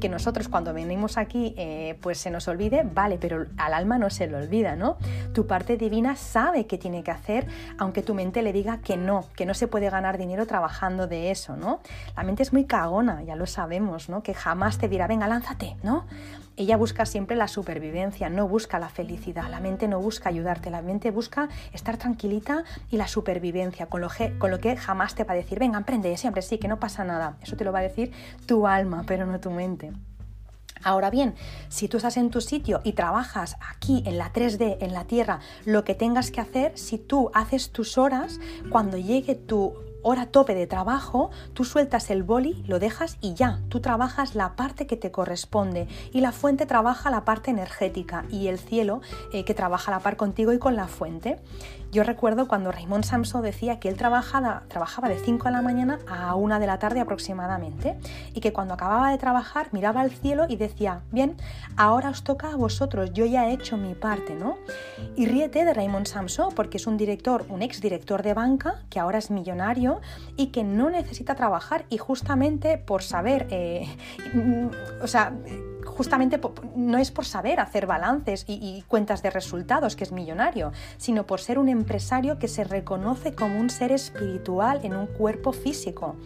Que nosotros cuando venimos aquí pues se nos olvide, vale, pero al alma no se le olvida, ¿no? Tu parte divina sabe qué tiene que hacer, aunque tu mente le diga que no, que no se puede ganar dinero trabajando de eso, ¿no? La mente es muy cagona, ya lo sabemos, ¿no? Que jamás te dirá, venga, lánzate, ¿no? Ella busca siempre la supervivencia, no busca la felicidad, la mente no busca ayudarte, la mente busca estar tranquilita y la supervivencia, con lo que, con lo que jamás te va a decir, venga, emprende, siempre sí, que no pasa nada. Eso te lo va a decir tu alma, pero no tu mente. Ahora bien, si tú estás en tu sitio y trabajas aquí en la 3D, en la Tierra, lo que tengas que hacer, si tú haces tus horas, cuando llegue tu hora tope de trabajo, tú sueltas el boli, lo dejas y ya, tú trabajas la parte que te corresponde y la fuente trabaja la parte energética y el cielo eh, que trabaja la par contigo y con la fuente. Yo recuerdo cuando Raymond Samso decía que él trabajaba, trabajaba de 5 de la mañana a 1 de la tarde aproximadamente y que cuando acababa de trabajar miraba al cielo y decía, bien, ahora os toca a vosotros, yo ya he hecho mi parte, ¿no? Y ríete de Raymond Samso porque es un director, un ex director de banca que ahora es millonario y que no necesita trabajar y justamente por saber, eh, o sea, justamente no es por saber hacer balances y, cuentas de resultados, que es millonario, sino por ser un empresario que se reconoce como un ser espiritual en un cuerpo físico.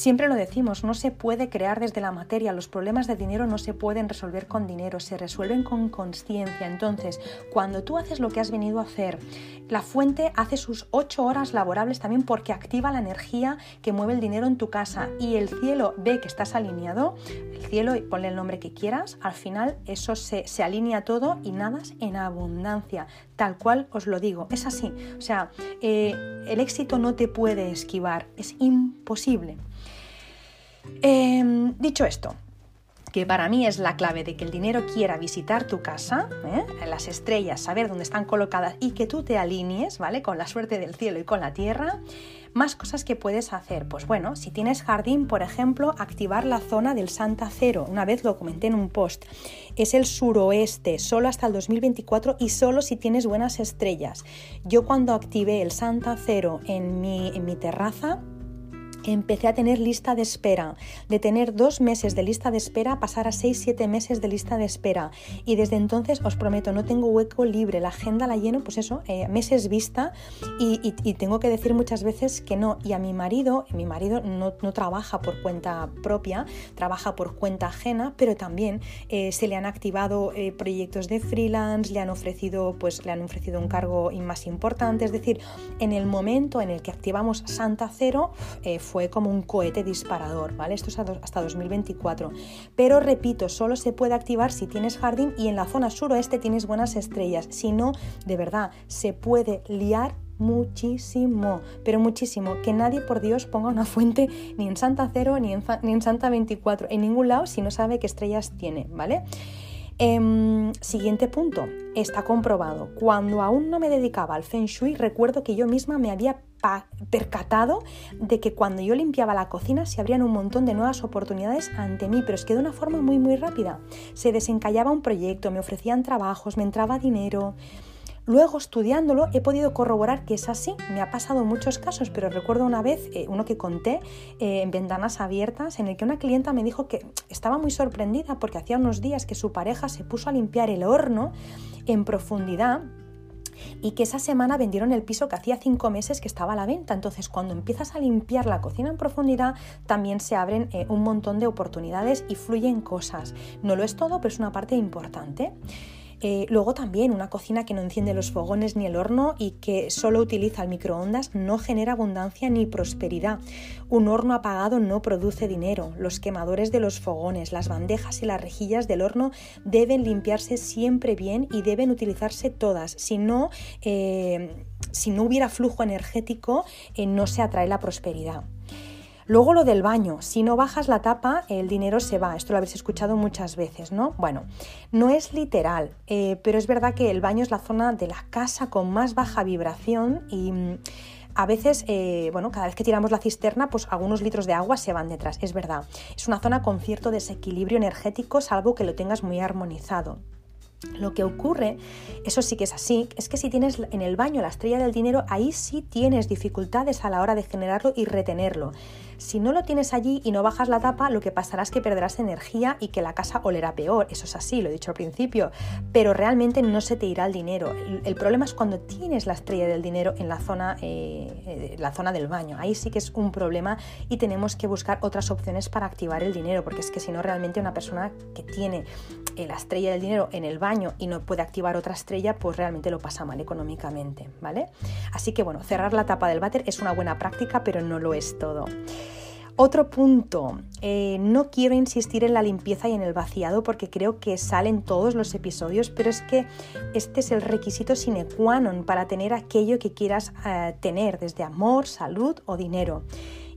Siempre lo decimos, no se puede crear desde la materia, los problemas de dinero no se pueden resolver con dinero, se resuelven con conciencia. Entonces, cuando tú haces lo que has venido a hacer, la fuente hace sus ocho horas laborables también porque activa la energía que mueve el dinero en tu casa y el cielo ve que estás alineado, el cielo, ponle el nombre que quieras, al final eso se, alinea todo y nadas en abundancia, tal cual os lo digo, es así. O sea, eh, el éxito no te puede esquivar, es imposible. Em, dicho esto, que para mí es la clave de que el dinero quiera visitar tu casa, ¿eh? las estrellas, saber dónde están colocadas y que tú te alinees, ¿vale? Con la suerte del cielo y con la tierra, Más cosas que puedes hacer. Pues bueno, si tienes jardín, por ejemplo, activar la zona del Santa Cero. Una vez lo comenté en un post. Es el suroeste, solo hasta el 2024 y solo si tienes buenas estrellas. Yo cuando activé el Santa Cero en mi, en mi terraza, empecé a tener lista de espera. De tener dos meses de lista de espera, pasar a seis, siete meses de lista de espera. Y desde entonces os prometo, no tengo hueco libre. La agenda la lleno, pues eso, eh, meses vista. Y, tengo que decir muchas veces que no. Y a mi marido, mi marido no, trabaja por cuenta propia, trabaja por cuenta ajena, pero también eh, se le han activado eh, proyectos de freelance, le han ofrecido, pues le han ofrecido un cargo más importante. Es decir, en el momento en el que activamos Santa Cero, fue como un cohete disparador, ¿vale? Esto es hasta 2024. Pero repito, solo se puede activar si tienes jardín y en la zona suroeste tienes buenas estrellas. Si no, de verdad, se puede liar muchísimo, pero muchísimo. Que nadie, por Dios, ponga una fuente ni en Santa Cero ni en, ni en Santa 24, en ningún lado, si no sabe qué estrellas tiene, ¿vale? Em, siguiente punto, está comprobado. Cuando aún no me dedicaba al Feng Shui, recuerdo que yo misma me había percatado de que cuando yo limpiaba la cocina se abrían un montón de nuevas oportunidades ante mí, pero es que de una forma muy muy rápida. Se desencallaba un proyecto, me ofrecían trabajos, me entraba dinero. Luego, estudiándolo, he podido corroborar que es así. Me ha pasado muchos casos, pero recuerdo una vez, eh, uno que conté eh, en ventanas abiertas, en el que una clienta me dijo que estaba muy sorprendida porque hacía unos días que su pareja se puso a limpiar el horno en profundidad y que esa semana vendieron el piso que hacía cinco meses que estaba a la venta. Entonces, cuando empiezas a limpiar la cocina en profundidad, también se abren eh, un montón de oportunidades y fluyen cosas. No lo es todo, pero es una parte importante. Eh, luego también una cocina que no enciende los fogones ni el horno y que solo utiliza el microondas no genera abundancia ni prosperidad. Un horno apagado no produce dinero. Los quemadores de los fogones, las bandejas y las rejillas del horno deben limpiarse siempre bien y deben utilizarse todas. Si no, eh, si no hubiera flujo energético, eh, no se atrae la prosperidad. Luego lo del baño, si no bajas la tapa, el dinero se va. Esto lo habéis escuchado muchas veces, ¿no? Bueno, no es literal, eh, pero es verdad que el baño es la zona de la casa con más baja vibración y mm, a veces, eh, bueno, cada vez que tiramos la cisterna, pues algunos litros de agua se van detrás, es verdad. Es una zona con cierto desequilibrio energético, salvo que lo tengas muy armonizado. Lo que ocurre, eso sí que es así, es que si tienes en el baño la estrella del dinero, ahí sí tienes dificultades a la hora de generarlo y retenerlo. Si no lo tienes allí y no bajas la tapa, lo que pasará es que perderás energía y que la casa olerá peor. Eso es así, lo he dicho al principio. Pero realmente no se te irá el dinero. El, problema es cuando tienes la estrella del dinero en la zona, eh, la zona del baño. Ahí sí que es un problema y tenemos que buscar otras opciones para activar el dinero, porque es que si no, realmente una persona que tiene eh, la estrella del dinero en el baño y no puede activar otra estrella, pues realmente lo pasa mal económicamente, ¿vale? Así que bueno, cerrar la tapa del váter es una buena práctica, pero no lo es todo. Otro punto, eh, no quiero insistir en la limpieza y en el vaciado porque creo que salen todos los episodios, pero es que este es el requisito sine qua non para tener aquello que quieras eh, tener, desde amor, salud o dinero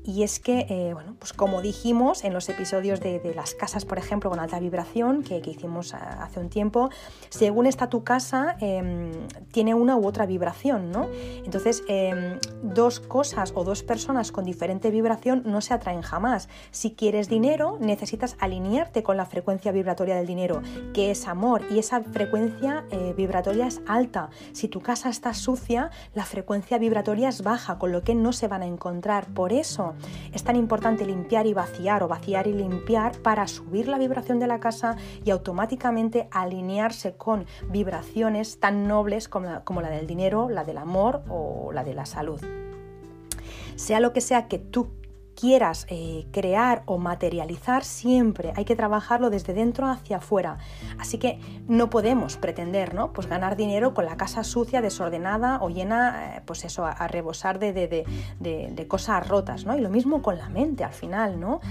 y es que, eh, bueno, pues como dijimos en los episodios de, las casas, por ejemplo, con alta vibración que, hicimos hace un tiempo, según está tu casa, em, tiene una u otra vibración, ¿no? Entonces, em, dos cosas o dos personas con diferente vibración no se atraen jamás. Si quieres dinero, necesitas alinearte con la frecuencia vibratoria del dinero, que es amor, y esa frecuencia eh, vibratoria es alta. Si tu casa está sucia, la frecuencia vibratoria es baja, con lo que no se van a encontrar. Por eso, es tan importante limpiar y vaciar o vaciar y limpiar para subir la vibración de la casa y automáticamente alinearse con vibraciones tan nobles como la, como la del dinero, la del amor o la de la salud. Sea lo que sea que tú quieras eh, crear o materializar, siempre hay que trabajarlo desde dentro hacia afuera. Así que no podemos pretender ¿no? Pues ganar dinero con la casa sucia, desordenada o llena, eh, pues eso, a, rebosar de, de, cosas rotas. ¿no? Y lo mismo con la mente al final, ¿no?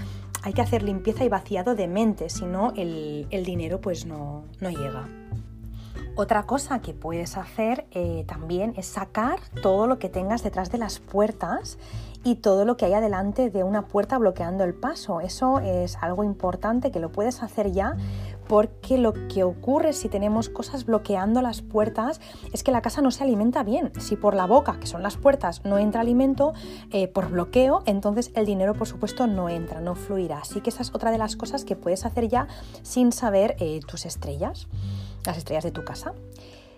Hay que hacer limpieza y vaciado de mente, si no el, dinero pues no, no llega. Otra cosa que puedes hacer eh, también es sacar todo lo que tengas detrás de las puertas y todo lo que hay adelante de una puerta bloqueando el paso. Eso es algo importante que lo puedes hacer ya porque lo que ocurre si tenemos cosas bloqueando las puertas es que la casa no se alimenta bien. Si por la boca, que son las puertas, no entra alimento, eh, por bloqueo, entonces el dinero por supuesto no entra, no fluirá. Así que esa es otra de las cosas que puedes hacer ya sin saber eh, tus estrellas, las estrellas de tu casa.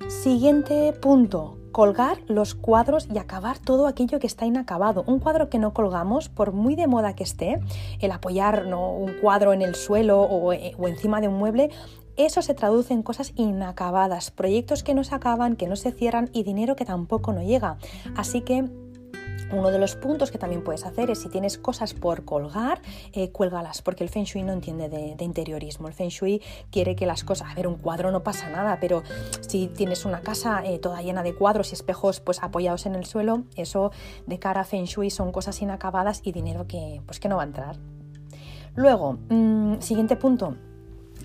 Siguiente punto, colgar los cuadros y acabar todo aquello que está inacabado. Un cuadro que no colgamos, por muy de moda que esté, el apoyar un cuadro en el suelo o, eh, o encima de un mueble, eso se traduce en cosas inacabadas, proyectos que no se acaban, que no se cierran y dinero que tampoco no llega. Así que uno de los puntos que también puedes hacer es si tienes cosas por colgar, eh, cuélgalas, porque el Feng Shui no entiende de, interiorismo. El Feng Shui quiere que las cosas, a ver, un cuadro no pasa nada, pero si tienes una casa eh, toda llena de cuadros y espejos pues apoyados en el suelo, eso de cara a Feng Shui son cosas inacabadas y dinero que, pues, que no va a entrar. Luego, mm, siguiente punto,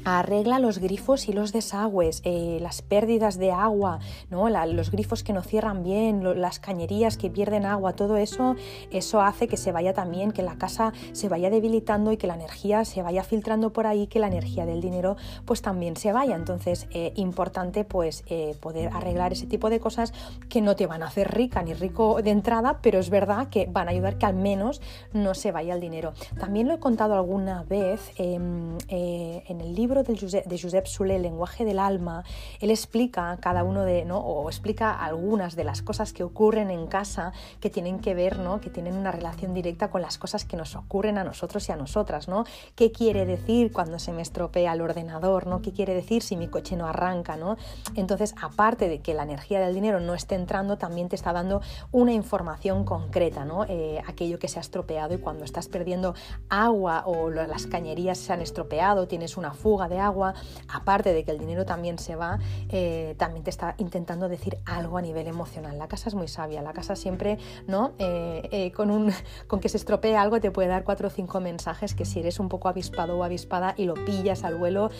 arregla los grifos y los desagües, eh, las pérdidas de agua, ¿no? los grifos que no cierran bien, las cañerías que pierden agua, todo eso, eso hace que se vaya también, que la casa se vaya debilitando y que la energía se vaya filtrando por ahí, que la energía del dinero pues también se vaya. Entonces, eh, importante pues eh, poder arreglar ese tipo de cosas que no te van a hacer rica ni rico de entrada, pero es verdad que van a ayudar que al menos no se vaya el dinero. También lo he contado alguna vez em, en el libro de Josep El lenguaje del alma, él explica cada uno de, ¿no? o explica algunas de las cosas que ocurren en casa que tienen que ver, ¿no? que tienen una relación directa con las cosas que nos ocurren a nosotros y a nosotras, ¿no? ¿Qué quiere decir cuando se me estropea el ordenador, ¿no? ¿Qué quiere decir si mi coche no arranca, ¿no? Entonces, aparte de que la energía del dinero no esté entrando, también te está dando una información concreta, ¿no? Eh, aquello que se ha estropeado y cuando estás perdiendo agua o las cañerías se han estropeado, tienes una fuga de agua, aparte de que el dinero también se va, eh, también te está intentando decir algo a nivel emocional. La casa es muy sabia, la casa siempre, ¿no? Eh, eh, con, un, con que se estropee algo te puede dar cuatro o cinco mensajes que si eres un poco avispado o avispada y lo pillas al vuelo,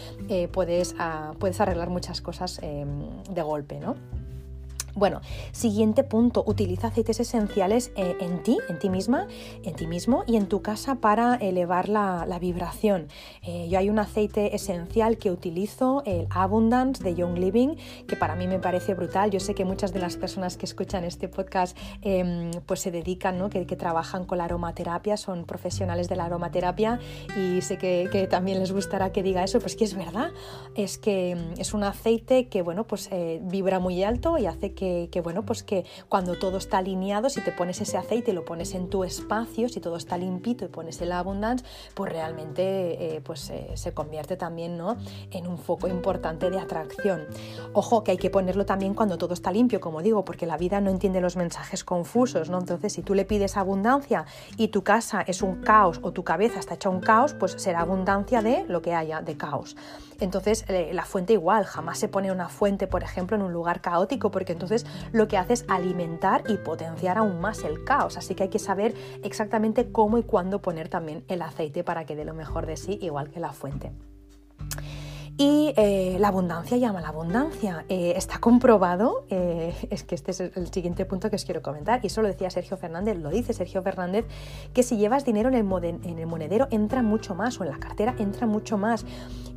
puedes, ah, puedes arreglar muchas cosas de golpe, ¿no? Bueno, siguiente punto, utiliza aceites esenciales eh, en ti, en ti misma, en ti mismo y en tu casa para elevar la, vibración. Eh, yo hay un aceite esencial que utilizo, el Abundance de Young Living, que para mí me parece brutal. Yo sé que muchas de las personas que escuchan este podcast em, pues se dedican, ¿no? que, trabajan con la aromaterapia, son profesionales de la aromaterapia y sé que, también les gustará que diga eso, pues que es verdad, es que em, es un aceite que bueno, pues eh, vibra muy alto y hace que que, bueno, pues que cuando todo está alineado, si te pones ese aceite y lo pones en tu espacio, si todo está limpito y pones el abundance, pues realmente eh, pues, eh, se convierte también ¿no? en un foco importante de atracción. Ojo que hay que ponerlo también cuando todo está limpio, como digo, porque la vida no entiende los mensajes confusos, ¿no? Entonces, si tú le pides abundancia y tu casa es un caos o tu cabeza está hecha un caos, pues será abundancia de lo que haya, de caos. Entonces, eh, la fuente igual, jamás se pone una fuente, por ejemplo, en un lugar caótico, porque entonces lo que hace es alimentar y potenciar aún más el caos. Así que hay que saber exactamente cómo y cuándo poner también el aceite para que dé lo mejor de sí, igual que la fuente. Y eh, la abundancia llama la abundancia. Eh, está comprobado, eh, es que este es el siguiente punto que os quiero comentar, y eso lo decía Sergio Fernández, lo dice Sergio Fernández, que si llevas dinero en el, monedero entra mucho más, o en la cartera entra mucho más.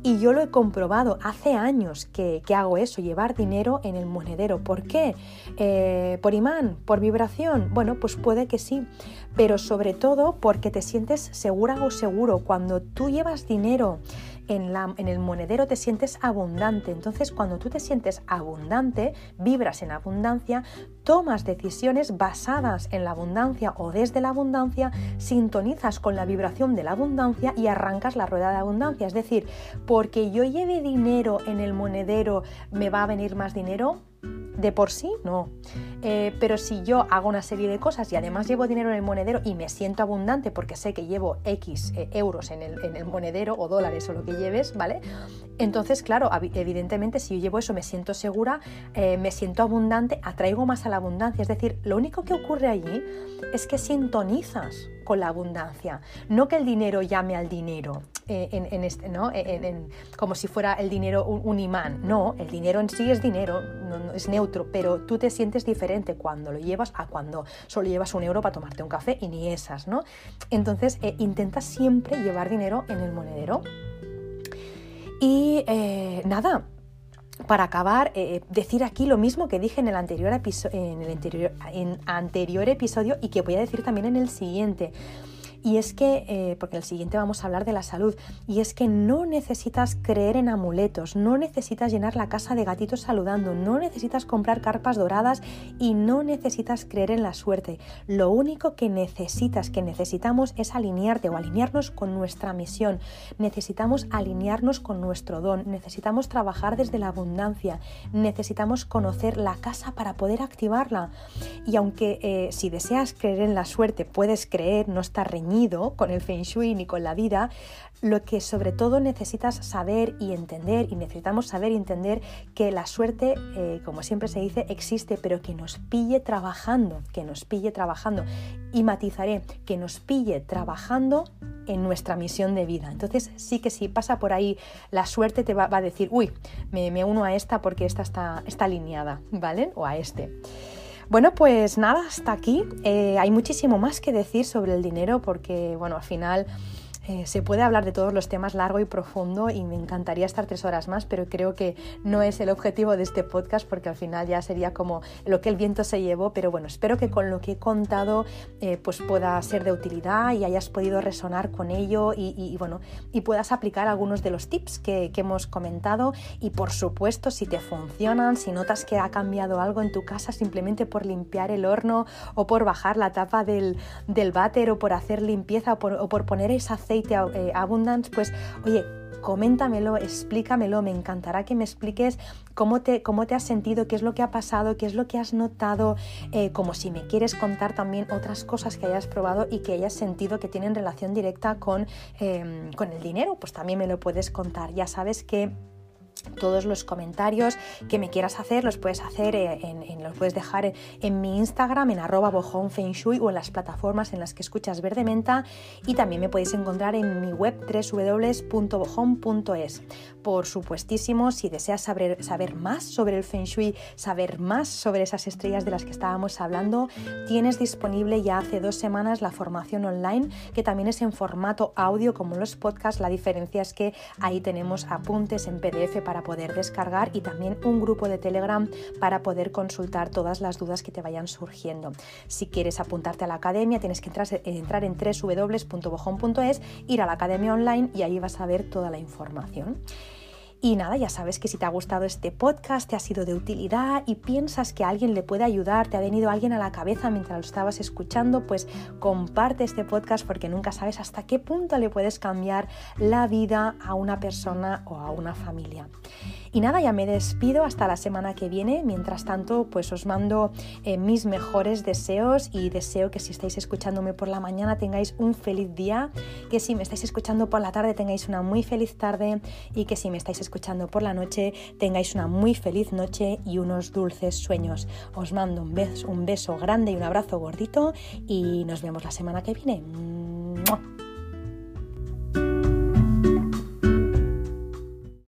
Y yo lo he comprobado, hace años que, que hago eso, llevar dinero en el monedero. ¿Por qué? ¿Por imán? ¿Por vibración? Bueno, pues puede que sí, pero sobre todo porque te sientes segura o seguro. Cuando tú llevas dinero, en, el monedero te sientes abundante. Entonces, cuando tú te sientes abundante, vibras en abundancia, tomas decisiones basadas en la abundancia o desde la abundancia, sintonizas con la vibración de la abundancia y arrancas la rueda de abundancia. Es decir, porque yo lleve dinero en el monedero, ¿me va a venir más dinero? De por sí no. Eh, pero si yo hago una serie de cosas y además llevo dinero en el monedero y me siento abundante porque sé que llevo X eh, euros en el, monedero o dólares o lo que lleves, ¿vale? Entonces, claro, evidentemente si yo llevo eso me siento segura, eh, me siento abundante, atraigo más a la abundancia. Es decir, lo único que ocurre allí es que sintonizas con la abundancia, no que el dinero llame al dinero. En, este, ¿no? como si fuera el dinero un, imán. No, el dinero en sí es dinero, no, es neutro, pero tú te sientes diferente cuando lo llevas a cuando solo llevas un euro para tomarte un café y ni esas, ¿no? Entonces, eh, intenta siempre llevar dinero en el monedero. Y eh, nada, para acabar, eh, decir aquí lo mismo que dije en el, anterior en el anterior, en anterior episodio y que voy a decir también en el siguiente. Y es que, eh, porque el siguiente vamos a hablar de la salud, y es que no necesitas creer en amuletos, no necesitas llenar la casa de gatitos saludando, no necesitas comprar carpas doradas y no necesitas creer en la suerte. Lo único que necesitas, que necesitamos es alinearte o alinearnos con nuestra misión. Necesitamos alinearnos con nuestro don, necesitamos trabajar desde la abundancia, necesitamos conocer la casa para poder activarla. Y aunque eh, si deseas creer en la suerte, puedes creer, no está reñido, con el feng shui ni con la vida, lo que sobre todo necesitas saber y entender, y necesitamos saber y entender que la suerte, eh, como siempre se dice, existe, pero que nos pille trabajando, que nos pille trabajando. Y matizaré, que nos pille trabajando en nuestra misión de vida. Entonces sí que si pasa por ahí la suerte te va, a decir, uy, me, uno a esta porque esta está, está alineada, ¿vale? O a este. Bueno, pues nada, hasta aquí. Eh, hay muchísimo más que decir sobre el dinero porque, bueno, al final eh, se puede hablar de todos los temas largo y profundo y me encantaría estar tres horas más, pero creo que no es el objetivo de este podcast porque al final ya sería como lo que el viento se llevó, pero bueno, espero que con lo que he contado eh, pues pueda ser de utilidad y hayas podido resonar con ello y, bueno, y puedas aplicar algunos de los tips que, hemos comentado y por supuesto si te funcionan, si notas que ha cambiado algo en tu casa simplemente por limpiar el horno o por bajar la tapa del, del váter o por hacer limpieza o por, o por poner esa aceite eh, abundance, pues oye, coméntamelo, explícamelo, me encantará que me expliques cómo te, cómo te has sentido, qué es lo que ha pasado, qué es lo que has notado, eh, como si me quieres contar también otras cosas que hayas probado y que hayas sentido que tienen relación directa con, em, con el dinero, pues también me lo puedes contar. Ya sabes que todos los comentarios que me quieras hacer los puedes hacer eh, en, los puedes dejar en, mi Instagram en arroba bojonfengshui o en las plataformas en las que escuchas Verde Menta. Y también me podéis encontrar en mi web www.bojon.es por supuestísimo si deseas saber, saber más sobre el Feng Shui saber más sobre esas estrellas de las que estábamos hablando tienes disponible ya hace dos semanas la formación online que también es en formato audio como los podcasts. La diferencia es que ahí tenemos apuntes en PDF para poder descargar y también un grupo de Telegram para poder consultar todas las dudas que te vayan surgiendo. Si quieres apuntarte a la academia, tienes que entrar, entrar en www.bojón.es, ir a la academia online y ahí vas a ver toda la información. Y nada, ya sabes que si te ha gustado este podcast, te ha sido de utilidad y piensas que alguien le puede ayudar, te ha venido alguien a la cabeza mientras lo estabas escuchando, pues comparte este podcast porque nunca sabes hasta qué punto le puedes cambiar la vida a una persona o a una familia. Y nada, ya me despido hasta la semana que viene. Mientras tanto, pues os mando eh, mis mejores deseos y deseo que si estáis escuchándome por la mañana tengáis un feliz día, que si me estáis escuchando por la tarde tengáis una muy feliz tarde y que si me estáis escuchando por la noche tengáis una muy feliz noche y unos dulces sueños. Os mando un beso, un beso grande y un abrazo gordito y nos vemos la semana que viene.